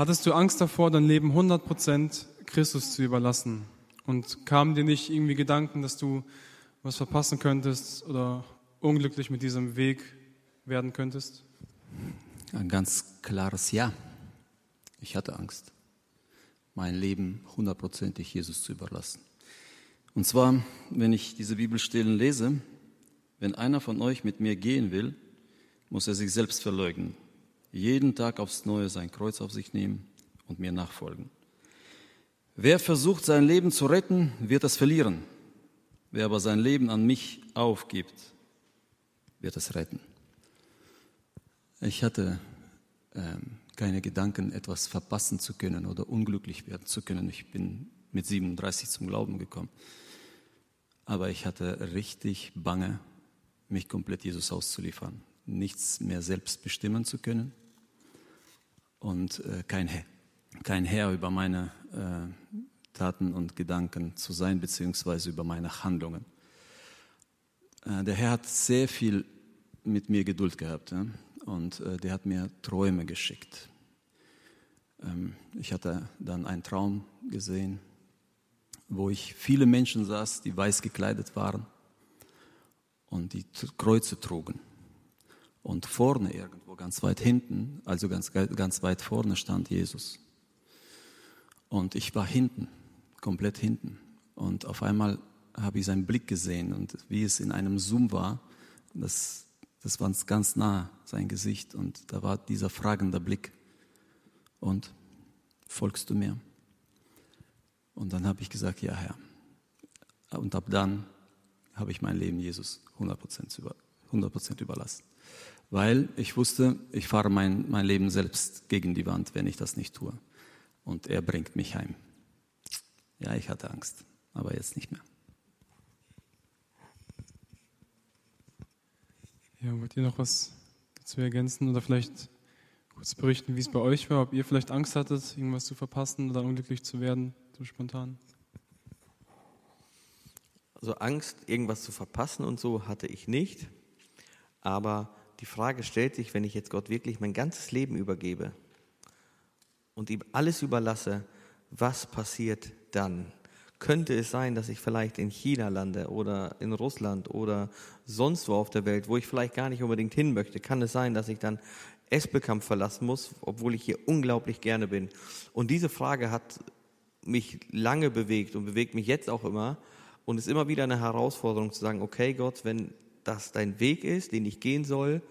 Hattest du Angst davor, dein Leben 100% Christus zu überlassen? Und kamen dir nicht irgendwie Gedanken, dass du was verpassen könntest oder unglücklich mit diesem Weg werden könntest? Ein ganz klares Ja. Ich hatte Angst, mein Leben hundertprozentig Jesus zu überlassen. Und zwar, wenn ich diese Bibelstellen lese, wenn einer von euch mit mir gehen will, muss er sich selbst verleugnen, jeden Tag aufs Neue sein Kreuz auf sich nehmen und mir nachfolgen. Wer versucht, sein Leben zu retten, wird es verlieren. Wer aber sein Leben an mich aufgibt, wird es retten. Ich hatte ähm, keine Gedanken, etwas verpassen zu können oder unglücklich werden zu können. Ich bin mit 37 zum Glauben gekommen. Aber ich hatte richtig bange, mich komplett Jesus auszuliefern, nichts mehr selbst bestimmen zu können und äh, kein, kein Herr über meine äh, Taten und Gedanken zu sein, beziehungsweise über meine Handlungen. Äh, der Herr hat sehr viel mit mir Geduld gehabt ja? und äh, der hat mir Träume geschickt. Ähm, ich hatte dann einen Traum gesehen, wo ich viele Menschen saß, die weiß gekleidet waren und die Kreuze trugen. Und vorne irgendwo, ganz weit hinten, also ganz, ganz weit vorne stand Jesus. Und ich war hinten, komplett hinten. Und auf einmal habe ich seinen Blick gesehen und wie es in einem Zoom war, das, das war ganz nah, sein Gesicht. Und da war dieser fragende Blick. Und folgst du mir? Und dann habe ich gesagt, ja Herr. Und ab dann habe ich mein Leben Jesus 100% über, 100 überlassen. Weil ich wusste, ich fahre mein, mein Leben selbst gegen die Wand, wenn ich das nicht tue. Und er bringt mich heim. Ja, ich hatte Angst, aber jetzt nicht mehr. Ja, wollt ihr noch was dazu ergänzen oder vielleicht kurz berichten, wie es bei euch war, ob ihr vielleicht Angst hattet, irgendwas zu verpassen oder unglücklich zu werden, so spontan? Also Angst, irgendwas zu verpassen und so hatte ich nicht. Aber die Frage stellt sich, wenn ich jetzt Gott wirklich mein ganzes Leben übergebe und ihm alles überlasse, was passiert dann? Könnte es sein, dass ich vielleicht in China lande oder in Russland oder sonst wo auf der Welt, wo ich vielleicht gar nicht unbedingt hin möchte? Kann es sein, dass ich dann Esbekamp verlassen muss, obwohl ich hier unglaublich gerne bin? Und diese Frage hat mich lange bewegt und bewegt mich jetzt auch immer. Und es ist immer wieder eine Herausforderung zu sagen, okay Gott, wenn das dein Weg ist, den ich gehen soll,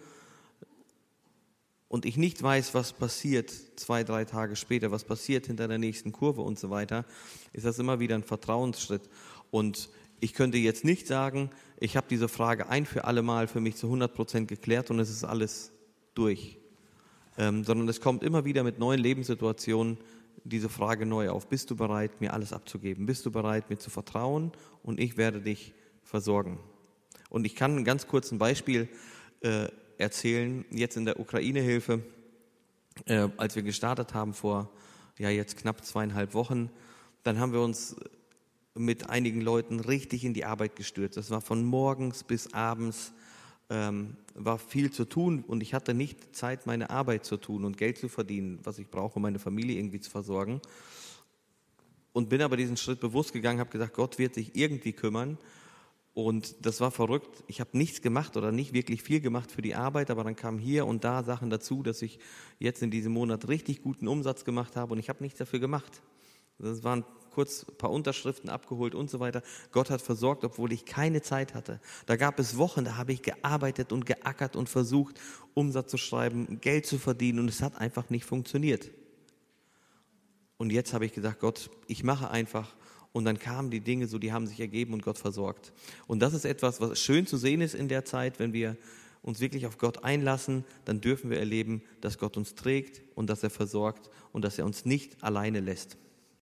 und ich nicht weiß, was passiert zwei, drei Tage später, was passiert hinter der nächsten Kurve und so weiter, ist das immer wieder ein Vertrauensschritt. Und ich könnte jetzt nicht sagen, ich habe diese Frage ein für alle Mal für mich zu 100 Prozent geklärt und es ist alles durch. Ähm, sondern es kommt immer wieder mit neuen Lebenssituationen diese Frage neu auf. Bist du bereit, mir alles abzugeben? Bist du bereit, mir zu vertrauen? Und ich werde dich versorgen. Und ich kann ein ganz kurzes Beispiel äh, erzählen. Jetzt in der Ukraine-Hilfe, äh, als wir gestartet haben vor ja jetzt knapp zweieinhalb Wochen, dann haben wir uns mit einigen Leuten richtig in die Arbeit gestürzt. Das war von morgens bis abends ähm, war viel zu tun und ich hatte nicht Zeit, meine Arbeit zu tun und Geld zu verdienen, was ich brauche, um meine Familie irgendwie zu versorgen. Und bin aber diesen Schritt bewusst gegangen, habe gesagt, Gott wird sich irgendwie kümmern. Und das war verrückt. Ich habe nichts gemacht oder nicht wirklich viel gemacht für die Arbeit, aber dann kamen hier und da Sachen dazu, dass ich jetzt in diesem Monat richtig guten Umsatz gemacht habe und ich habe nichts dafür gemacht. Das waren kurz ein paar Unterschriften abgeholt und so weiter. Gott hat versorgt, obwohl ich keine Zeit hatte. Da gab es Wochen, da habe ich gearbeitet und geackert und versucht, Umsatz zu schreiben, Geld zu verdienen und es hat einfach nicht funktioniert. Und jetzt habe ich gesagt, Gott, ich mache einfach. Und dann kamen die Dinge so, die haben sich ergeben und Gott versorgt. Und das ist etwas, was schön zu sehen ist in der Zeit, wenn wir uns wirklich auf Gott einlassen, dann dürfen wir erleben, dass Gott uns trägt und dass er versorgt und dass er uns nicht alleine lässt.